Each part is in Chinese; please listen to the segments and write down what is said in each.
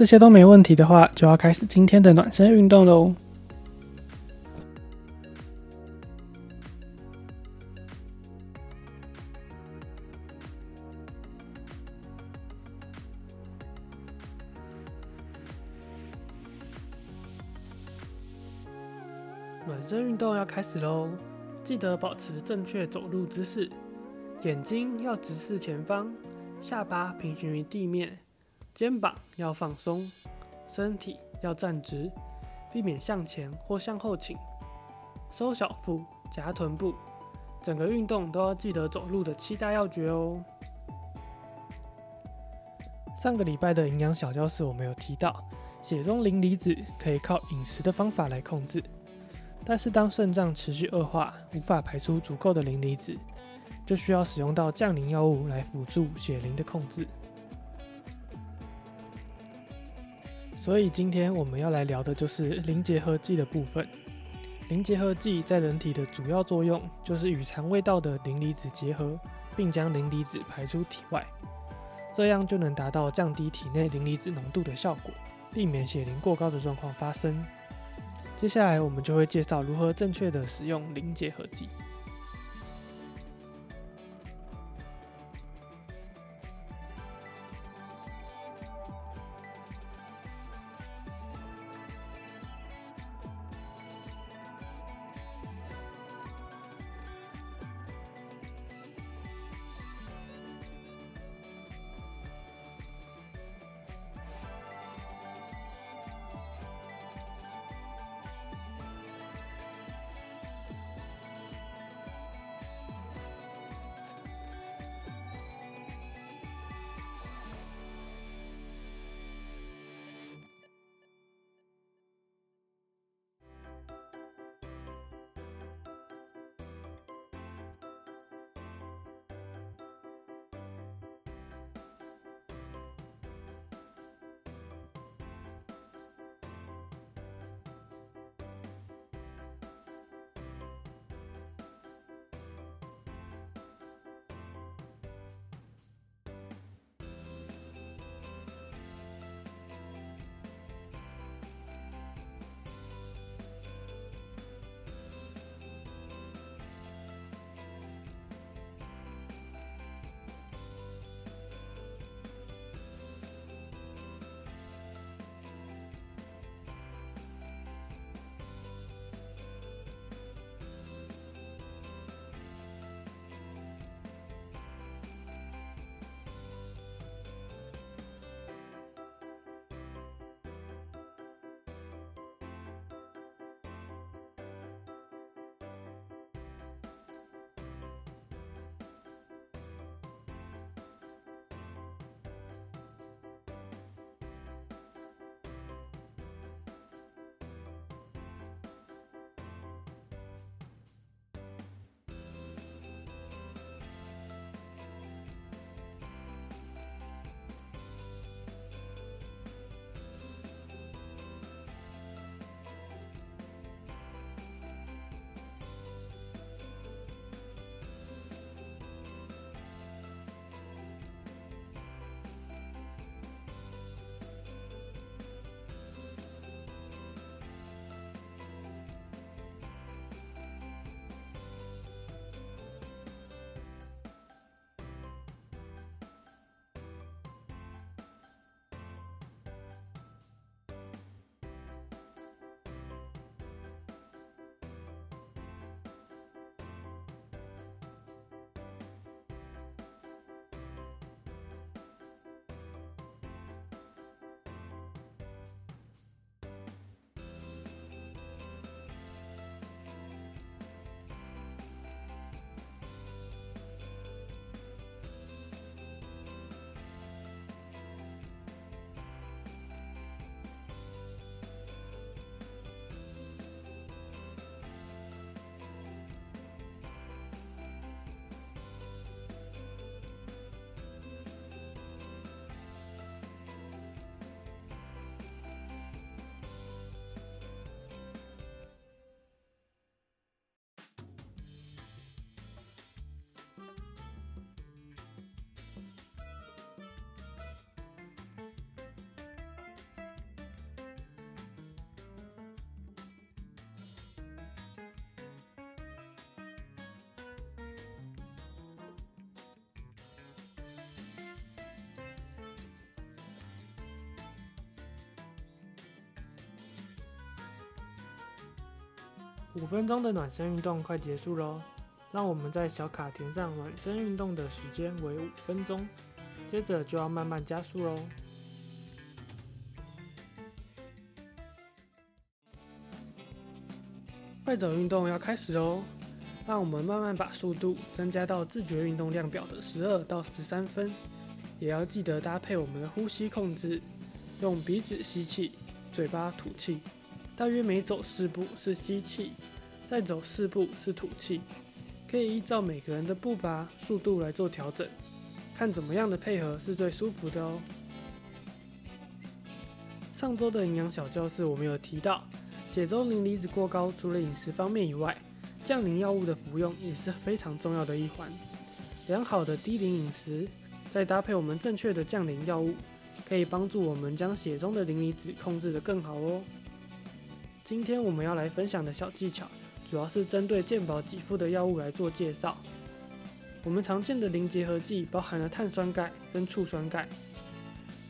这些都没问题的话，就要开始今天的暖身运动喽。暖身运动要开始喽，记得保持正确走路姿势。眼睛要直视前方，下巴平行于地面，肩膀要放松，身体要站直，避免向前或向后倾，收小腹，夹臀部，整个运动都要记得走路的七大要诀哦。上个礼拜的营养小教室，我们有提到，血中磷离子可以靠饮食的方法来控制，但是当肾脏持续恶化，无法排出足够的磷离子。就需要使用到降磷药物来辅助血磷的控制。所以今天我们要来聊的就是磷结合剂的部分。磷结合剂在人体的主要作用就是与肠胃道的磷离子结合，并将磷离子排出体外，这样就能达到降低体内磷离子浓度的效果，避免血磷过高的状况发生。接下来我们就会介绍如何正确的使用磷结合剂。五分钟的暖身运动快结束喽，让我们在小卡填上暖身运动的时间为五分钟，接着就要慢慢加速喽。快走运动要开始喽，让我们慢慢把速度增加到自觉运动量表的十二到十三分，也要记得搭配我们的呼吸控制，用鼻子吸气，嘴巴吐气。大约每走四步是吸气，再走四步是吐气，可以依照每个人的步伐速度来做调整，看怎么样的配合是最舒服的哦。上周的营养小教室我们有提到，血中磷离子过高，除了饮食方面以外，降磷药物的服用也是非常重要的一环。良好的低磷饮食，再搭配我们正确的降磷药物，可以帮助我们将血中的磷离子控制得更好哦。今天我们要来分享的小技巧，主要是针对健保给付的药物来做介绍。我们常见的磷结合剂包含了碳酸钙跟醋酸钙。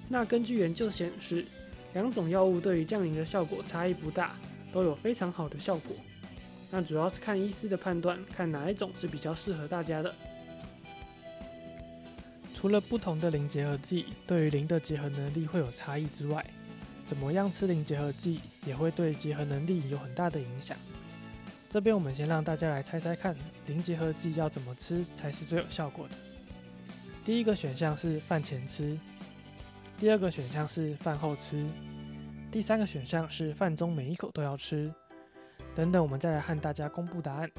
那根据研究显示，两种药物对于降磷的效果差异不大，都有非常好的效果。那主要是看医师的判断，看哪一种是比较适合大家的。除了不同的磷结合剂对于磷的结合能力会有差异之外，怎么样吃磷结合剂也会对结合能力有很大的影响。这边我们先让大家来猜猜看，磷结合剂要怎么吃才是最有效果的。第一个选项是饭前吃，第二个选项是饭后吃，第三个选项是饭中每一口都要吃。等等，我们再来和大家公布答案。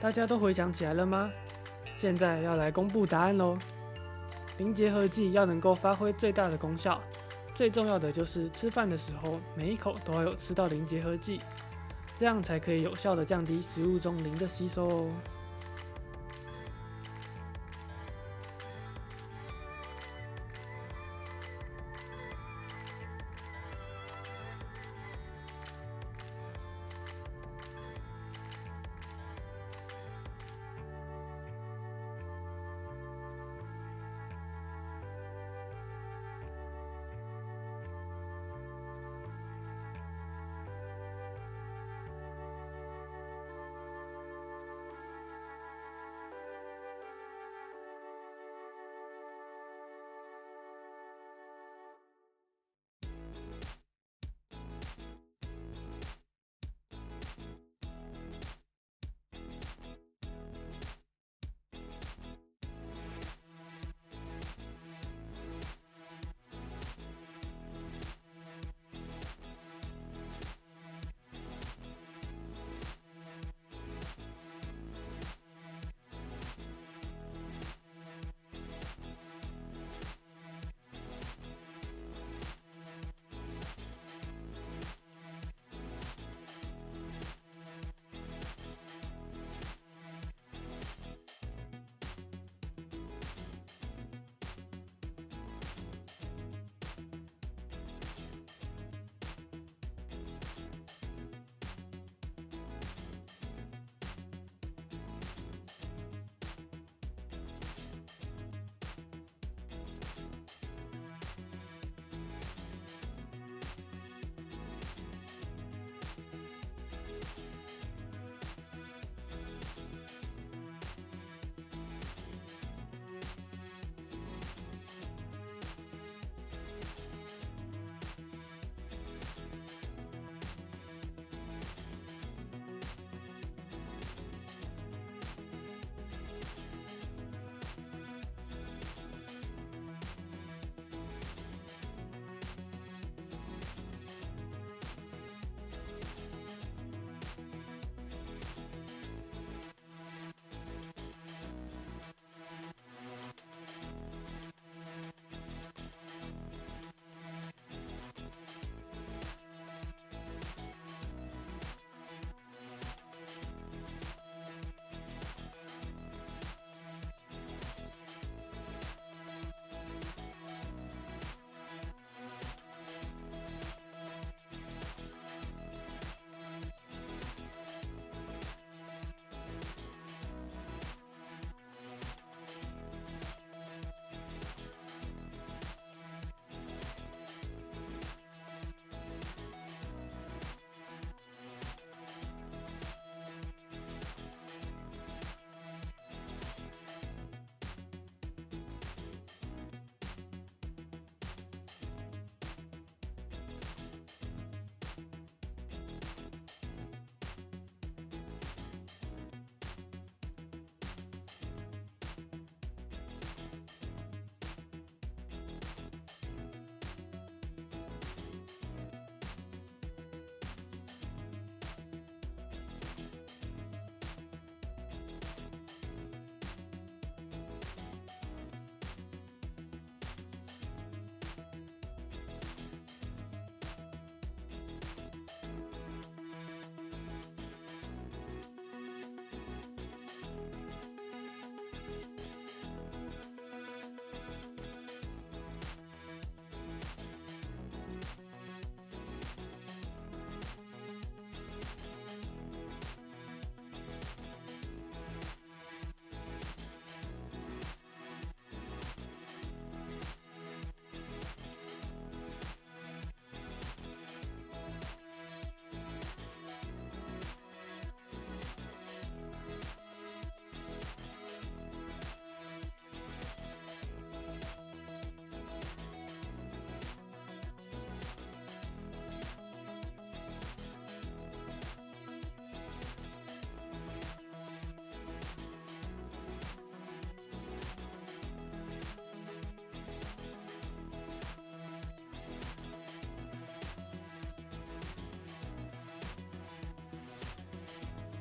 大家都回想起来了吗？现在要来公布答案喽。零结合剂要能够发挥最大的功效，最重要的就是吃饭的时候每一口都要有吃到零结合剂，这样才可以有效的降低食物中磷的吸收哦。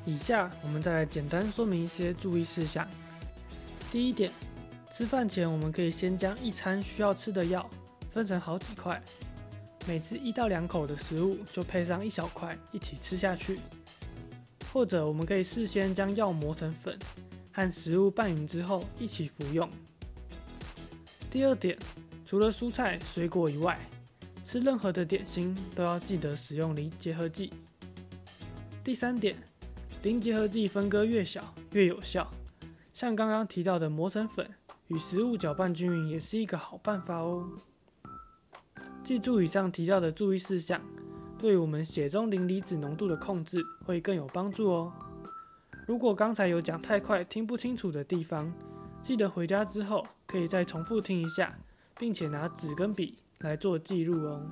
以下我们再来简单说明一些注意事项。第一点，吃饭前我们可以先将一餐需要吃的药分成好几块，每次一到两口的食物就配上一小块一起吃下去。或者我们可以事先将药磨成粉，和食物拌匀之后一起服用。第二点，除了蔬菜水果以外，吃任何的点心都要记得使用磷结合剂。第三点。磷结合剂分割越小越有效，像刚刚提到的磨成粉，与食物搅拌均匀也是一个好办法哦。记住以上提到的注意事项，对我们血中磷离子浓度的控制会更有帮助哦。如果刚才有讲太快听不清楚的地方，记得回家之后可以再重复听一下，并且拿纸跟笔来做记录哦。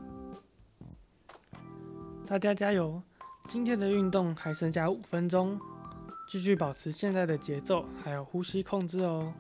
大家加油！今天的运动还剩下五分钟，继续保持现在的节奏，还有呼吸控制哦。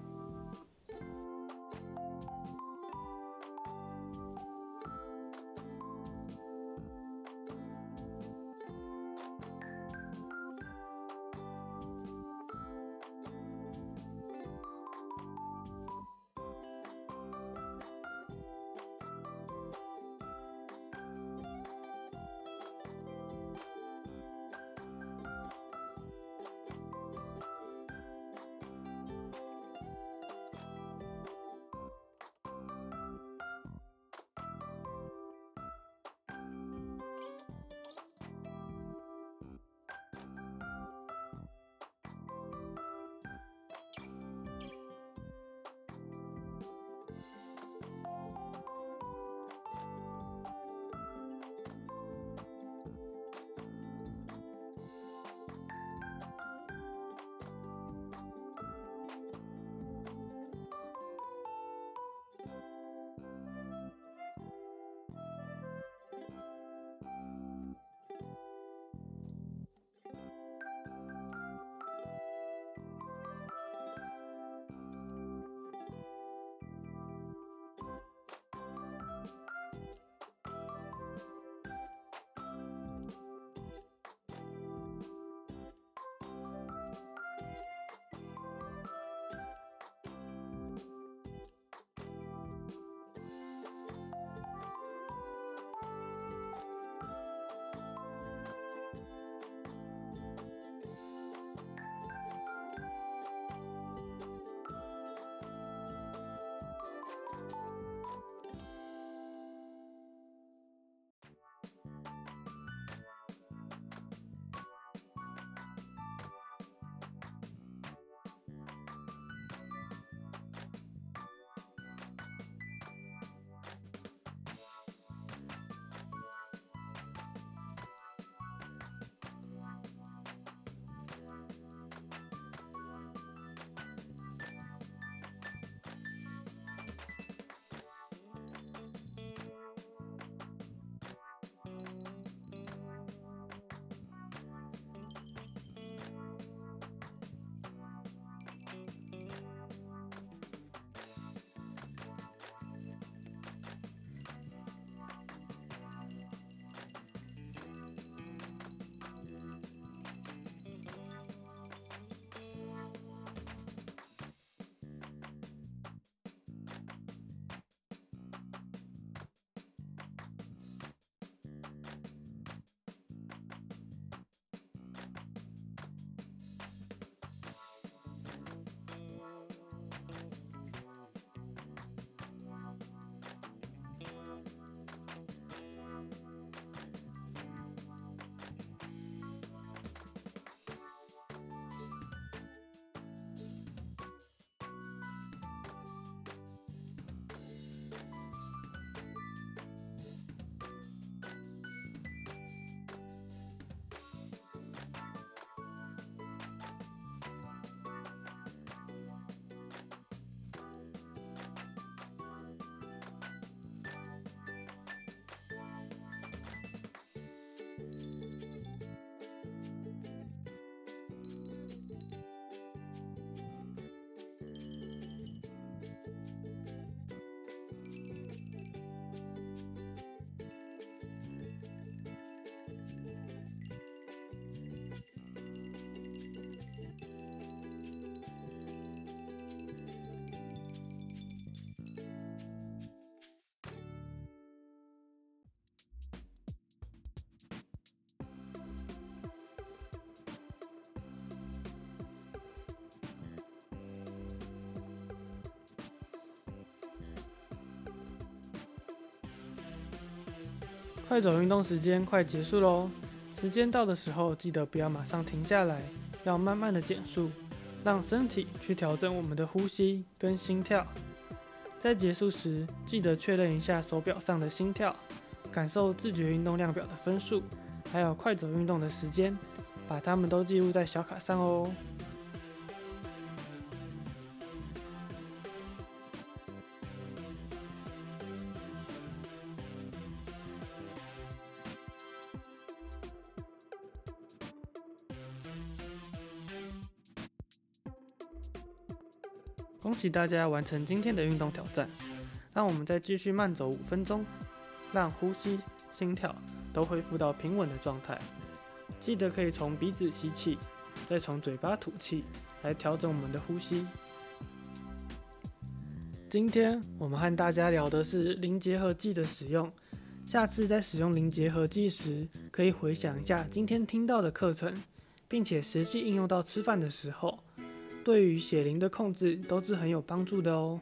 快走运动时间快结束喽，时间到的时候，记得不要马上停下来，要慢慢的减速，让身体去调整我们的呼吸跟心跳。在结束时，记得确认一下手表上的心跳，感受自觉运动量表的分数，还有快走运动的时间，把它们都记录在小卡上哦。恭喜大家完成今天的运动挑战，让我们再继续慢走五分钟，让呼吸、心跳都恢复到平稳的状态。记得可以从鼻子吸气，再从嘴巴吐气，来调整我们的呼吸。今天我们和大家聊的是零结合剂的使用，下次在使用零结合剂时，可以回想一下今天听到的课程，并且实际应用到吃饭的时候。对于血灵的控制都是很有帮助的哦。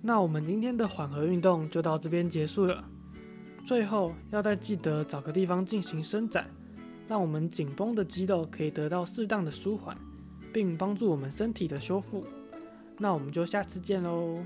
那我们今天的缓和运动就到这边结束了。最后要再记得找个地方进行伸展，让我们紧绷的肌肉可以得到适当的舒缓，并帮助我们身体的修复。那我们就下次见喽。